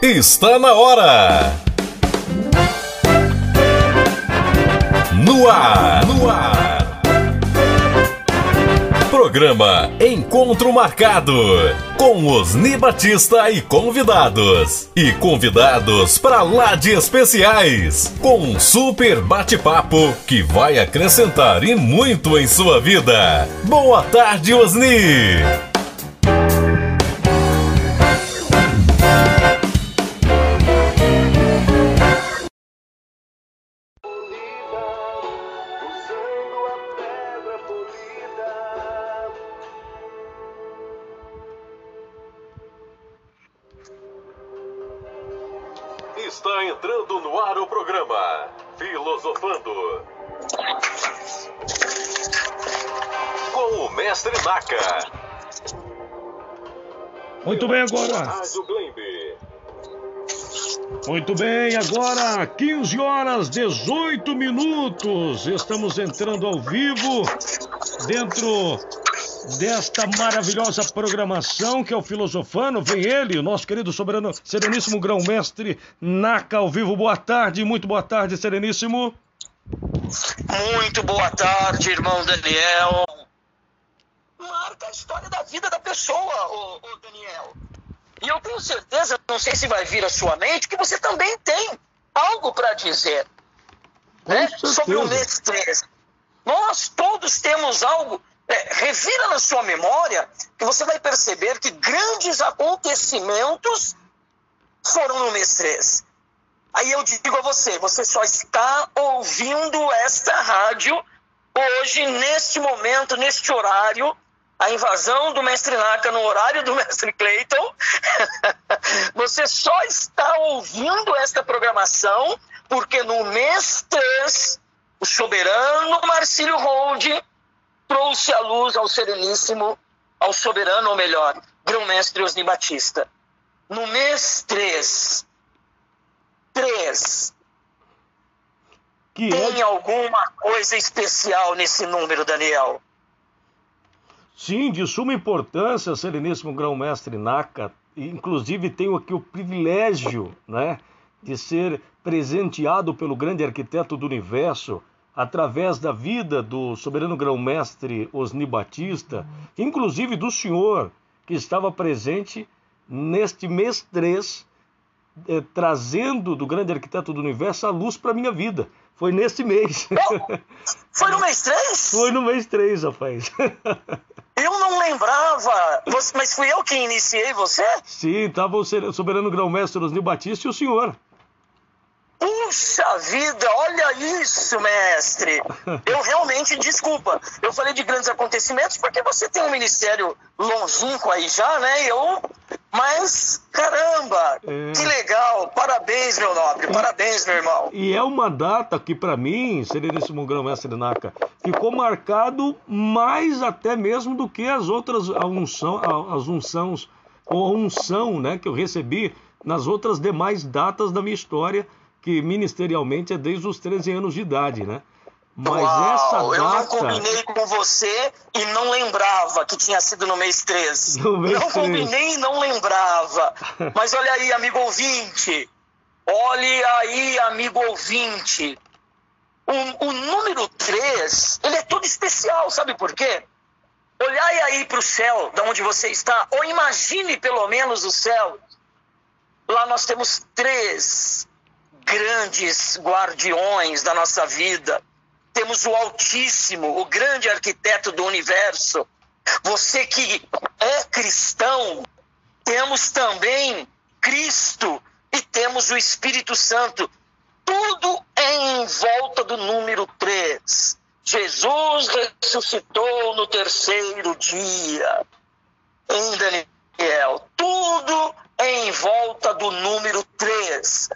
Está na hora! No ar! No ar! Programa Encontro Marcado com Osni Batista e convidados. E convidados para lá de especiais. Com um super bate-papo que vai acrescentar e muito em sua vida. Boa tarde, Osni! Muito bem, agora. Muito bem, agora 15 horas 18 minutos. Estamos entrando ao vivo dentro desta maravilhosa programação que é o Filosofano. Vem ele, o nosso querido soberano, sereníssimo grão-mestre Naka ao vivo. Boa tarde, muito boa tarde, sereníssimo. Muito boa tarde, irmão Daniel. Marca a história da vida da pessoa, ô, ô Daniel. E eu tenho certeza, não sei se vai vir à sua mente, que você também tem algo para dizer né? Sobre o mês 13. Nós todos temos algo. É, revira na sua memória que você vai perceber que grandes acontecimentos foram no mês 13. Aí eu digo a você, você só está ouvindo esta rádio hoje, neste momento, neste horário, a invasão do mestre Naka no horário do mestre Clayton. você só está ouvindo esta programação porque no mês 3, o soberano Marcílio Hold trouxe a luz ao sereníssimo, ao soberano, ou melhor, grão-mestre Osni Batista. No mês 3, 3, Que tem é, alguma coisa especial nesse número, Daniel? Sim, de suma importância, sereníssimo grão-mestre Naka. Inclusive, tenho aqui o privilégio, né, de ser presenteado pelo grande arquiteto do universo através da vida do soberano grão-mestre Osni Batista, inclusive do senhor que estava presente neste mês 3, eh, trazendo do grande arquiteto do universo a luz para minha vida. Foi nesse mês. Foi no mês 3? Foi no mês 3, rapaz. Lembrava, Você- mas fui eu que iniciei você? Sim, estava o ser- soberano grão-mestre Osni Batista e o senhor. Puxa vida, olha isso, mestre. Eu realmente, desculpa, eu falei de grandes acontecimentos porque você tem um ministério longínquo aí já, né? Eu, mas caramba, É. que legal. Parabéns, meu nobre, parabéns, meu irmão. E é uma data que, para mim, sereníssimo grão-mestre Naka, ficou marcado mais até mesmo do que as outras a unção, a- as unções, ou a unção né, que eu recebi nas outras demais datas da minha história, que ministerialmente é desde os 13 anos de idade, né? Mas essa Uau, eu não data. combinei com você e não lembrava que tinha sido no mês 13. No mês não 13. combinei e não lembrava. Mas olha aí, amigo ouvinte. Olhe aí, amigo ouvinte. O, o número 3, ele é todo especial, sabe por quê? Olhai aí para o céu, de onde você está, ou imagine pelo menos o céu. Lá nós temos três grandes guardiões da nossa vida. Temos o Altíssimo, o grande arquiteto do universo. Você que é cristão, temos também Cristo e temos o Espírito Santo. Tudo é em volta do número 3. Jesus ressuscitou no terceiro dia. Em Daniel, tudo é em volta do número 3.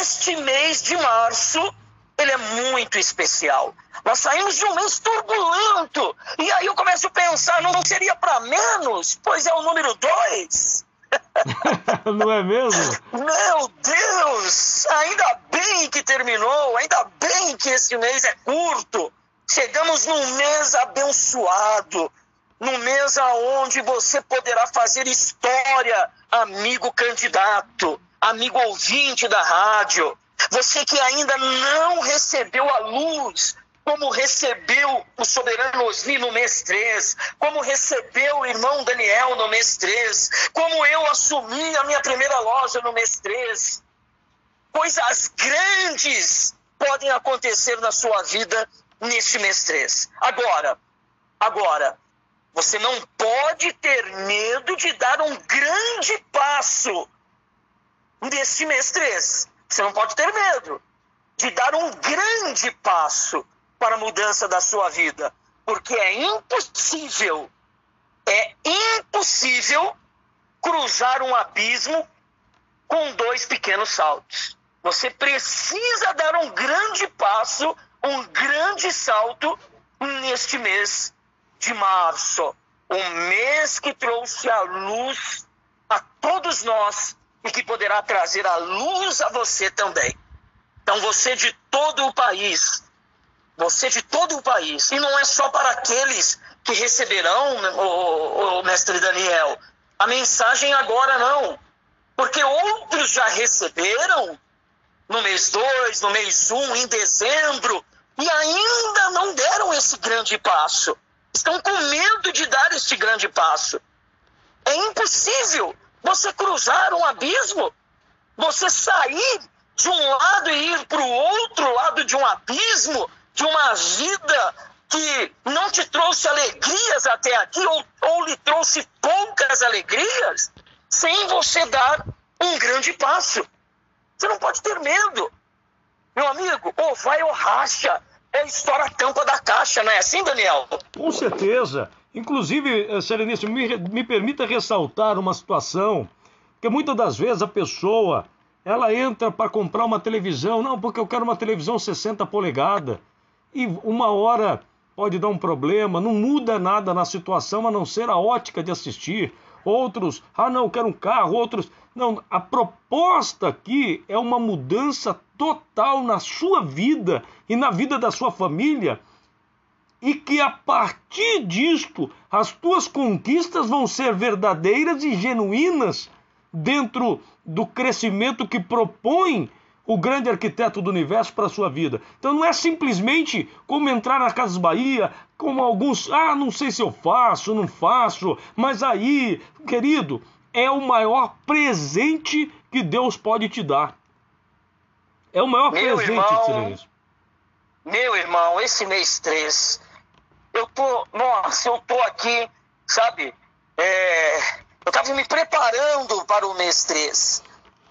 Este mês de março, ele é muito especial. Nós saímos de um mês turbulento. E aí eu começo a pensar, não seria para menos? Pois é o número 2. Não é mesmo? Meu Deus! Ainda bem que terminou, ainda bem que esse mês é curto. Chegamos num mês abençoado, num mês aonde você poderá fazer história, amigo candidato. amigo ouvinte da rádio, você que ainda não recebeu a luz, como recebeu o soberano Osni no mês 3, como recebeu o irmão Daniel no mês 3, como eu assumi a minha primeira loja no mês 3. Coisas grandes podem acontecer na sua vida neste mês 3. Agora, agora, você não pode ter medo de dar um grande passo neste mês 3. Você não pode ter medo de dar um grande passo para a mudança da sua vida, porque é impossível, é impossível cruzar um abismo com dois pequenos saltos. Você precisa dar um grande passo, um grande salto neste mês de março, um mês que trouxe a luz a todos nós e que poderá trazer a luz a você também. Então, você de todo o país, você de todo o país, e não é só para aqueles que receberão, o, o mestre Daniel, a mensagem agora não, porque outros já receberam no mês 2, no mês 1, um, em dezembro, e ainda não deram esse grande passo. Estão com medo de dar este grande passo. É impossível você cruzar um abismo, você sair de um lado e ir para o outro lado de um abismo, de uma vida que não te trouxe alegrias até aqui, ou, ou lhe trouxe poucas alegrias, sem você dar um grande passo. Você não pode ter medo. Meu amigo, ou vai ou racha. É estoura a tampa da caixa, não é assim, Daniel? Com certeza. Inclusive, eh, Sereníssimo, me, me permita ressaltar uma situação que muitas das vezes a pessoa ela entra para comprar uma televisão, não, porque eu quero uma televisão 60 polegadas, e uma hora pode dar um problema, não muda nada na situação a não ser a ótica de assistir. Outros, ah, não, eu quero um carro, outros, não, a proposta aqui é uma mudança total na sua vida e na vida da sua família e que a partir disto as tuas conquistas vão ser verdadeiras e genuínas dentro do crescimento que propõe o grande arquiteto do universo para a sua vida. Então não é simplesmente como entrar na Casas Bahia, como alguns, ah, não sei se eu faço, não faço, mas aí, querido, é o maior presente que Deus pode te dar. É o maior meu presente, irmão, Meu irmão, esse mês 3 eu tô, nossa, eu tô aqui, sabe? É, eu estava me preparando para o mês 3,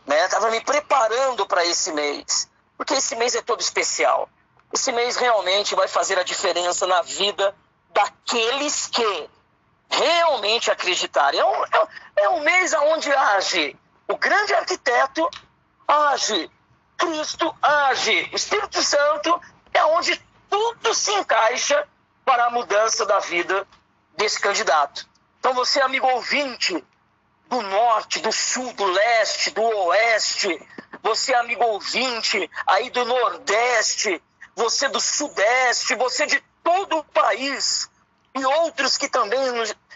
né? Estava me preparando para esse mês, porque esse mês é todo especial. Esse mês realmente vai fazer a diferença na vida daqueles que realmente acreditarem. É um, é, é um mês onde age o grande arquiteto, age Cristo, age o Espírito Santo, é onde tudo se encaixa para a mudança da vida desse candidato. Então, você, amigo ouvinte, do norte, do sul, do leste, do oeste, você, amigo ouvinte, aí do nordeste, você do sudeste, você de todo o país e outros que também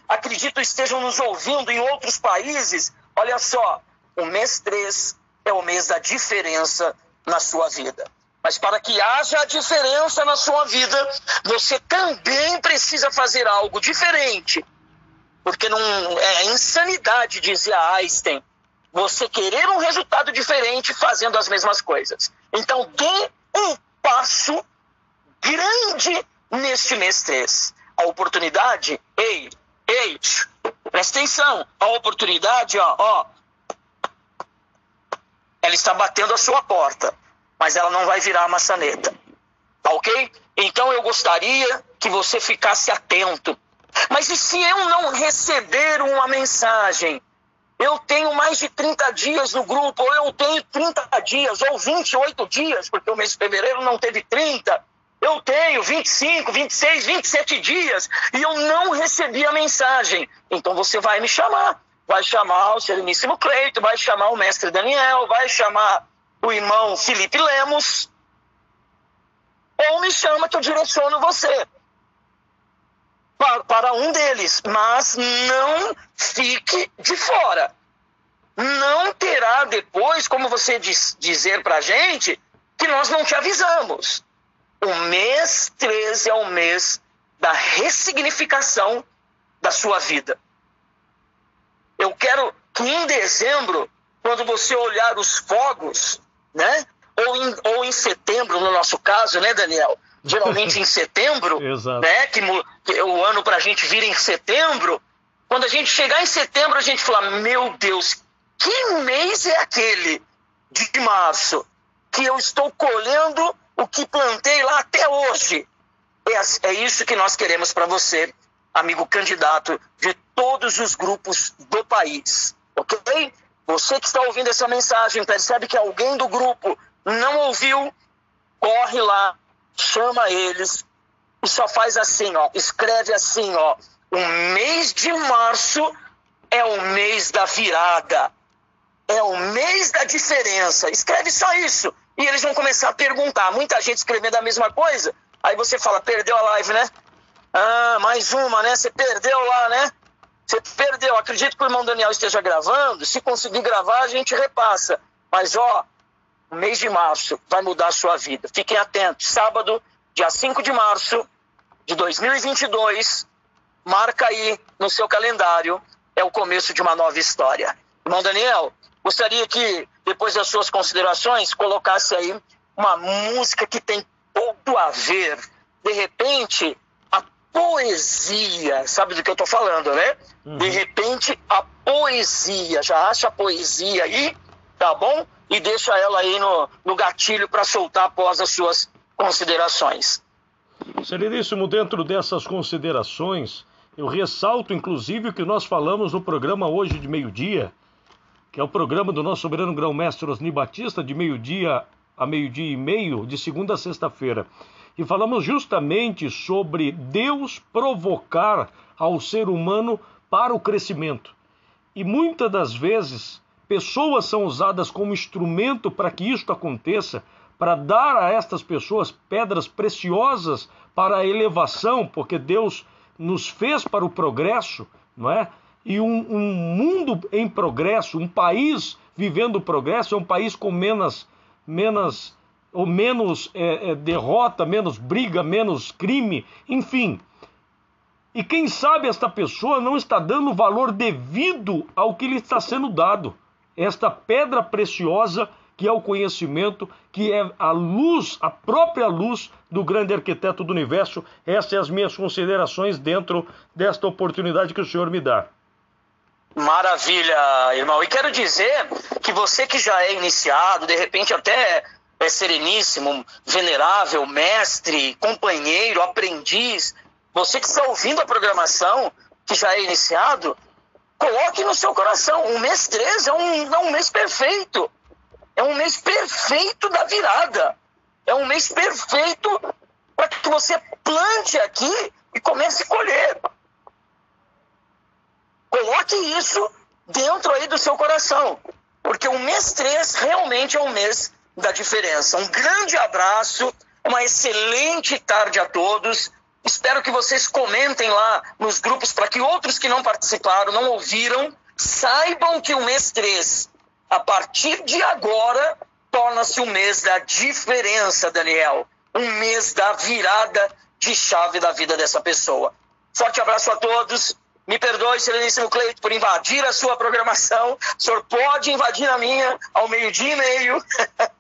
acredito estejam nos ouvindo em outros países, olha só, o mês 3 é o mês da diferença na sua vida. Mas para que haja diferença na sua vida, você também precisa fazer algo diferente. Porque não é insanidade, dizia Einstein, você querer um resultado diferente fazendo as mesmas coisas. Então, dê um passo grande neste mês 3. A oportunidade, ei, ei, presta atenção, a oportunidade, ó, ó, ela está batendo a sua porta mas ela não vai virar maçaneta. Tá ok? Então eu gostaria que você ficasse atento. Mas e se eu não receber uma mensagem? Eu tenho mais de 30 dias no grupo, ou eu tenho 30 dias, ou 28 dias, porque o mês de fevereiro não teve 30. Eu tenho 25, 26, 27 dias e eu não recebi a mensagem. Então você vai me chamar. Vai chamar o Sereníssimo Cleito, vai chamar o mestre Daniel, vai chamar o irmão Felipe Lemos, ou me chama que eu direciono você para, para um deles, mas não fique de fora. não terá depois como você diz, dizer para a gente que nós não te avisamos. O mês 13 é o mês da ressignificação da sua vida. Eu quero que em dezembro, quando você olhar os fogos, né? Ou em, ou em setembro, no nosso caso, né, Daniel? Geralmente em setembro, né? Que, que o ano para a gente vira em setembro. Quando a gente chegar em setembro, a gente fala: Meu Deus, que mês é aquele de março que eu estou colhendo o que plantei lá até hoje? É, é isso que nós queremos para você, amigo candidato de todos os grupos do país, ok? Você que está ouvindo essa mensagem, percebe que alguém do grupo não ouviu, corre lá, chama eles e só faz assim, ó, escreve assim, ó, o mês de março é o mês da virada é o mês da diferença. Escreve só isso. E eles vão começar a perguntar. Muita gente escrevendo a mesma coisa. Aí você fala, perdeu a live, né? Ah, mais uma, né? Você perdeu lá, né? Você perdeu. Acredito que o irmão Daniel esteja gravando. Se conseguir gravar, a gente repassa. Mas, ó, o mês de março vai mudar a sua vida. Fiquem atentos. Sábado, dia 5 de março de 2022. Marca aí no seu calendário. É o começo de uma nova história. Irmão Daniel, Gostaria que, depois das suas considerações, colocasse aí uma música que tem tudo a ver. De repente, poesia, sabe do que eu estou falando, né? Uhum. De repente, a poesia. Já acha a poesia aí, tá bom? E deixa ela aí no, no gatilho para soltar após as suas considerações. Sereníssimo, dentro dessas considerações, eu ressalto inclusive o que nós falamos no programa hoje de meio-dia, que é o programa do nosso soberano grão-mestre Osni Batista, de meio-dia a meio-dia e meio, de segunda a sexta-feira. E falamos justamente sobre Deus provocar ao ser humano para o crescimento. E muitas das vezes, pessoas são usadas como instrumento para que isto aconteça, para dar a estas pessoas pedras preciosas para a elevação, porque Deus nos fez para o progresso, não é? E um, um mundo em progresso, um país vivendo progresso, é um país com menos, menos ou menos é, é, derrota, menos briga, menos crime, enfim. E quem sabe esta pessoa não está dando valor devido ao que lhe está sendo dado. Esta pedra preciosa que é o conhecimento, que é a luz, a própria luz do grande arquiteto do universo. Essas são as minhas considerações dentro desta oportunidade que o Senhor me dá. Maravilha, irmão. E quero dizer que você que já é iniciado, de repente até é sereníssimo, venerável, mestre, companheiro, aprendiz, você que está ouvindo a programação, que já é iniciado, coloque no seu coração. O mês 13 é um, é um mês perfeito. É um mês perfeito da virada. É um mês perfeito para que você plante aqui e comece a colher. Coloque isso dentro aí do seu coração, porque o mês 3 realmente é um mês da diferença. Um grande abraço, uma excelente tarde a todos. Espero que vocês comentem lá nos grupos para que outros que não participaram, não ouviram, saibam que o mês 3, a partir de agora, torna-se o um mês da diferença, Daniel. Um mês da virada de chave da vida dessa pessoa. Forte abraço a todos. Me perdoe, Sereníssimo Cleito, por invadir a sua programação. O senhor pode invadir a minha ao meio-dia e meio.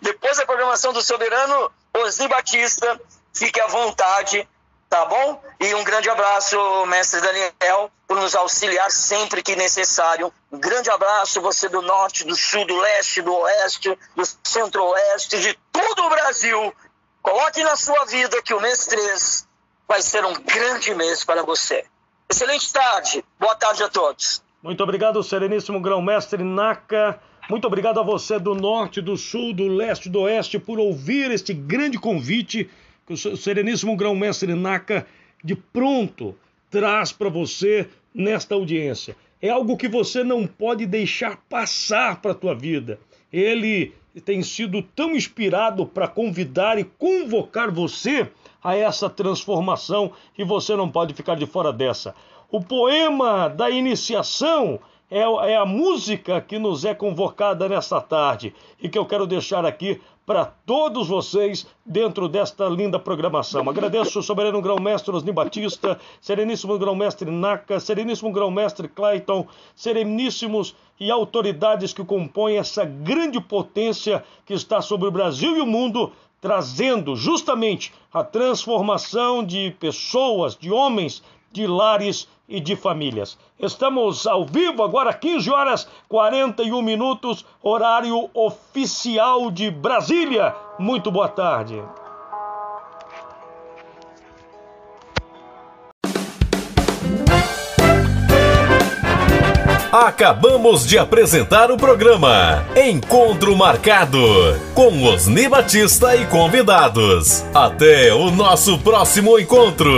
Depois da programação do soberano Osni Batista. Fique à vontade, tá bom? E um grande abraço, mestre Daniel, por nos auxiliar sempre que necessário. Um grande abraço, você do norte, do sul, do leste, do oeste, do centro-oeste, de todo o Brasil. Coloque na sua vida que o mês 3 vai ser um grande mês para você. Excelente tarde. Boa tarde a todos. Muito obrigado, Sereníssimo Grão-Mestre Naka. Muito obrigado a você do norte, do sul, do leste, do oeste por ouvir este grande convite que o Sereníssimo Grão-Mestre Naka de pronto traz para você nesta audiência. É algo que você não pode deixar passar para a tua vida. Ele tem sido tão inspirado para convidar e convocar você a essa transformação e você não pode ficar de fora dessa. O poema da iniciação é, é a música que nos é convocada nesta tarde e que eu quero deixar aqui para todos vocês dentro desta linda programação. Agradeço o soberano grão-mestre Osni Batista, sereníssimo grão-mestre Naca, sereníssimo grão-mestre Clayton, sereníssimos e autoridades que compõem essa grande potência que está sobre o Brasil e o mundo, trazendo justamente a transformação de pessoas, de homens, de lares e de famílias. Estamos ao vivo agora, 15 horas 41 minutos, horário oficial de Brasília. Muito boa tarde. Acabamos de apresentar o programa Encontro Marcado com Osni Batista e convidados. Até o nosso próximo encontro.